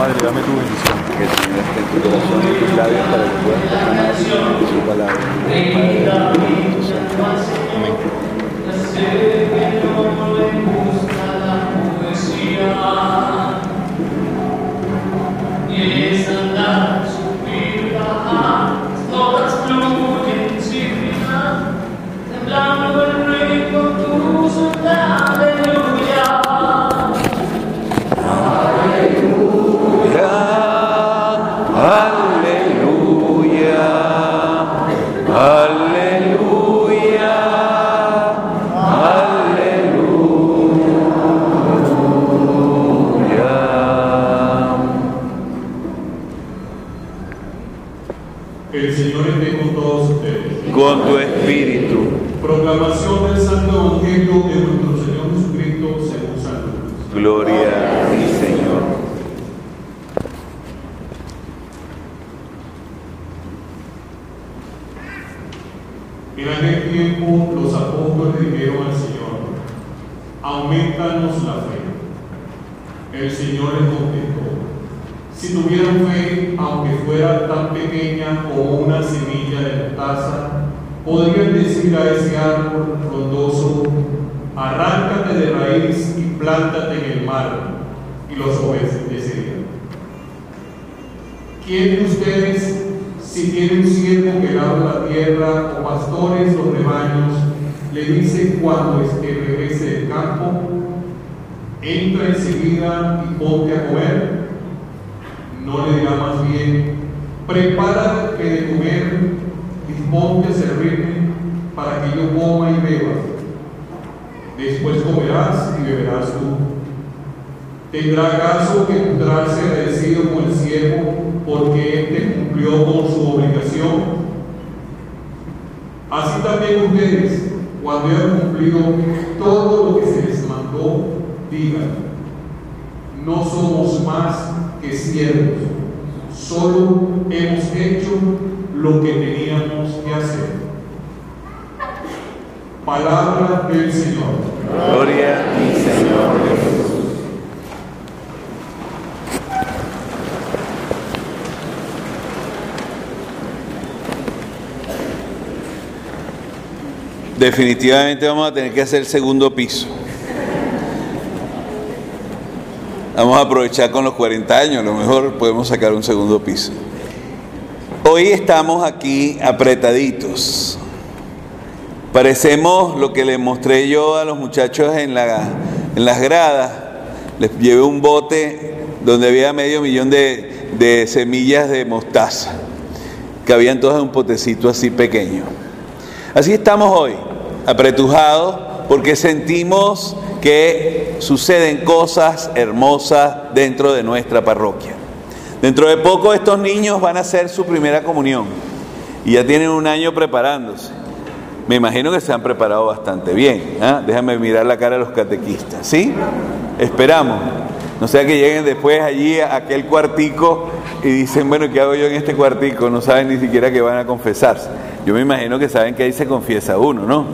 Padre, dame tu bendición. Que el en tu corazón y tus para que puedas proclamar su palabra. Padre. Amén. Aumentanos la fe. El Señor les contestó, si tuvieran fe, aunque fuera tan pequeña como una semilla de mostaza, podrían decir a ese árbol frondoso, arráncate de raíz y plántate en el mar, y los obedecerían. ¿Quién de ustedes, si tiene un siervo que labra la tierra o pastores los rebaños, le dice cuando este regrese del campo, entra enseguida y ponte a comer? No le dirá más bien, prepara que de comer, disponte a servirme para que yo coma y beba. Después comerás y beberás tú. ¿Tendrá acaso que encontrarse agradecido con el siervo porque éste cumplió con su obligación? Así también ustedes, hayan cumplido todo lo que se les mandó, digan, no somos más que siervos, solo hemos hecho lo que teníamos que hacer. Palabra del Señor. Gloria a ti, Señor Jesús. Definitivamente vamos a tener que hacer el segundo piso. Vamos a aprovechar con los 40 años, a lo mejor podemos sacar un segundo piso. Hoy estamos aquí apretaditos. Parecemos lo que les mostré yo a los muchachos en, la, en las gradas. Les llevé un bote donde había medio millón de, de semillas de mostaza, que habían todas en un potecito así pequeño. Así estamos hoy, apretujados, porque sentimos que suceden cosas hermosas dentro de nuestra parroquia. Dentro de poco estos niños van a hacer su primera comunión y ya tienen un año preparándose. Me imagino que se han preparado bastante bien. ¿ah? Déjame mirar la cara de los catequistas. ¿Sí? Esperamos. No sea que lleguen después allí a aquel cuartico y dicen, bueno, ¿qué hago yo en este cuartico? No saben ni siquiera que van a confesarse. Yo me imagino que saben que ahí se confiesa uno, ¿no?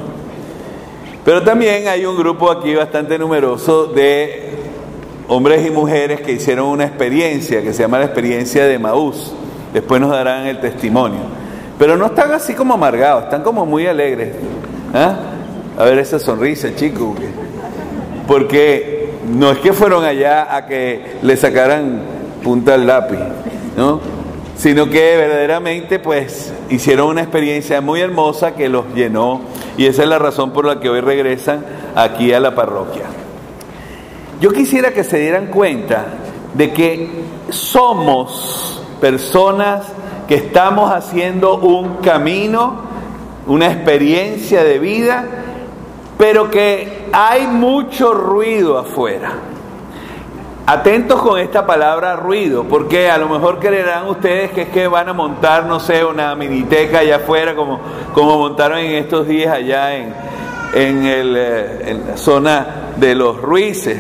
Pero también hay un grupo aquí bastante numeroso de hombres y mujeres que hicieron una experiencia que se llama la experiencia de Maús. Después nos darán el testimonio. Pero no están así como amargados, están como muy alegres. ¿Ah? A ver esa sonrisa, chico. Porque no es que fueron allá a que le sacaran punta al lápiz, ¿no? Sino que verdaderamente pues hicieron una experiencia muy hermosa que los llenó y esa es la razón por la que hoy regresan aquí a la parroquia. Yo quisiera que se dieran cuenta de que somos personas que estamos haciendo un camino, una experiencia de vida, pero que hay mucho ruido afuera. Atentos con esta palabra ruido, porque a lo mejor creerán ustedes que es que van a montar, no sé, una miniteca allá afuera, como, como montaron en estos días allá en, en, el, en la zona de los Ruices.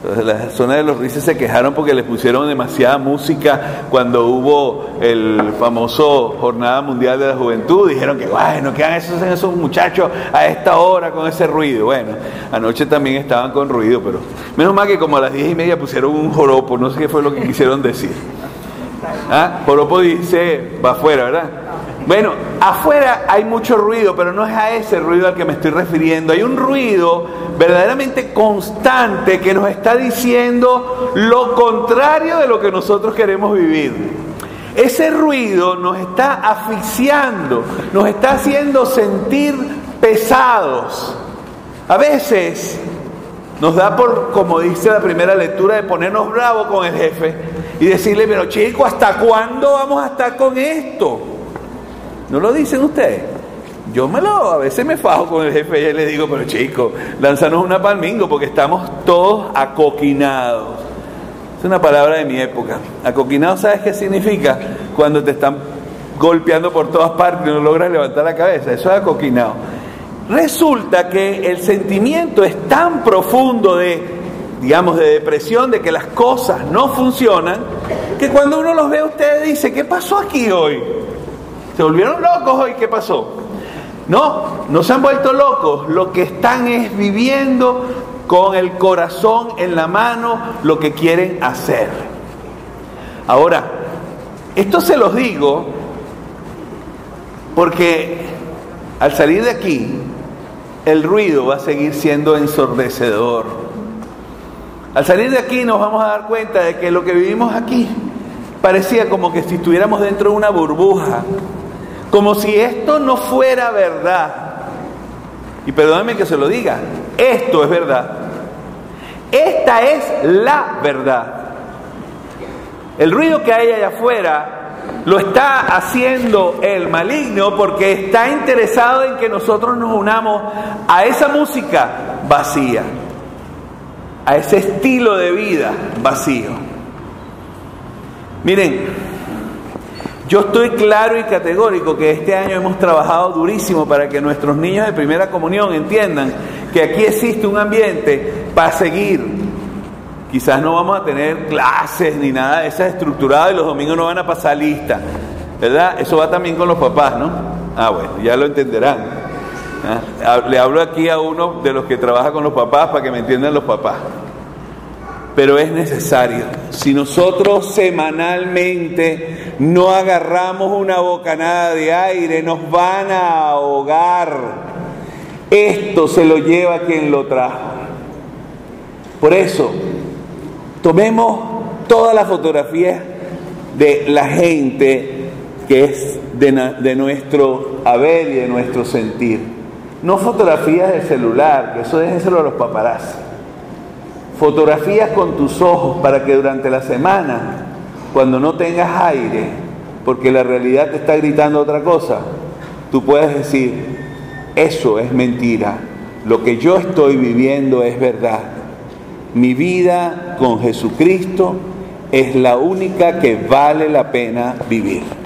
Entonces, la zona de los Rices se quejaron porque les pusieron demasiada música cuando hubo el famoso Jornada Mundial de la Juventud. Dijeron que, bueno, ¿qué esos, esos muchachos a esta hora con ese ruido? Bueno, anoche también estaban con ruido, pero menos mal que como a las diez y media pusieron un joropo, no sé qué fue lo que quisieron decir. ¿Ah? Joropo dice, va afuera, ¿verdad? Bueno, afuera hay mucho ruido, pero no es a ese ruido al que me estoy refiriendo. Hay un ruido verdaderamente constante que nos está diciendo lo contrario de lo que nosotros queremos vivir. Ese ruido nos está asfixiando, nos está haciendo sentir pesados. A veces nos da por, como dice la primera lectura, de ponernos bravos con el jefe y decirle, pero chico, ¿hasta cuándo vamos a estar con esto? ¿No lo dicen ustedes? Yo me lo, a veces me fajo con el jefe y le digo, pero chico, lánzanos una palmingo porque estamos todos acoquinados. Es una palabra de mi época. Acoquinado, ¿sabes qué significa? Cuando te están golpeando por todas partes y no logras levantar la cabeza. Eso es acoquinado. Resulta que el sentimiento es tan profundo de, digamos, de depresión, de que las cosas no funcionan, que cuando uno los ve, usted dice, ¿qué pasó aquí hoy? ¿Se volvieron locos hoy? ¿Qué pasó? No, no se han vuelto locos. Lo que están es viviendo con el corazón en la mano lo que quieren hacer. Ahora, esto se los digo porque al salir de aquí, el ruido va a seguir siendo ensordecedor. Al salir de aquí nos vamos a dar cuenta de que lo que vivimos aquí parecía como que si estuviéramos dentro de una burbuja como si esto no fuera verdad. Y perdónenme que se lo diga, esto es verdad. Esta es la verdad. El ruido que hay allá afuera lo está haciendo el maligno porque está interesado en que nosotros nos unamos a esa música vacía, a ese estilo de vida vacío. Miren, yo estoy claro y categórico que este año hemos trabajado durísimo para que nuestros niños de primera comunión entiendan que aquí existe un ambiente para seguir. Quizás no vamos a tener clases ni nada de esas estructuradas y los domingos no van a pasar lista, ¿verdad? Eso va también con los papás, ¿no? Ah, bueno, ya lo entenderán. ¿Ah? Le hablo aquí a uno de los que trabaja con los papás para que me entiendan los papás pero es necesario. Si nosotros semanalmente no agarramos una bocanada de aire, nos van a ahogar. Esto se lo lleva quien lo trajo. Por eso, tomemos todas las fotografías de la gente que es de, nuestro haber y de nuestro sentir. No fotografías de celular, que eso déjenselo a los paparazzi fotografías con tus ojos para que durante la semana, cuando no tengas aire, porque la realidad te está gritando otra cosa, tú puedes decir, eso es mentira, lo que yo estoy viviendo es verdad. Mi vida con Jesucristo es la única que vale la pena vivir.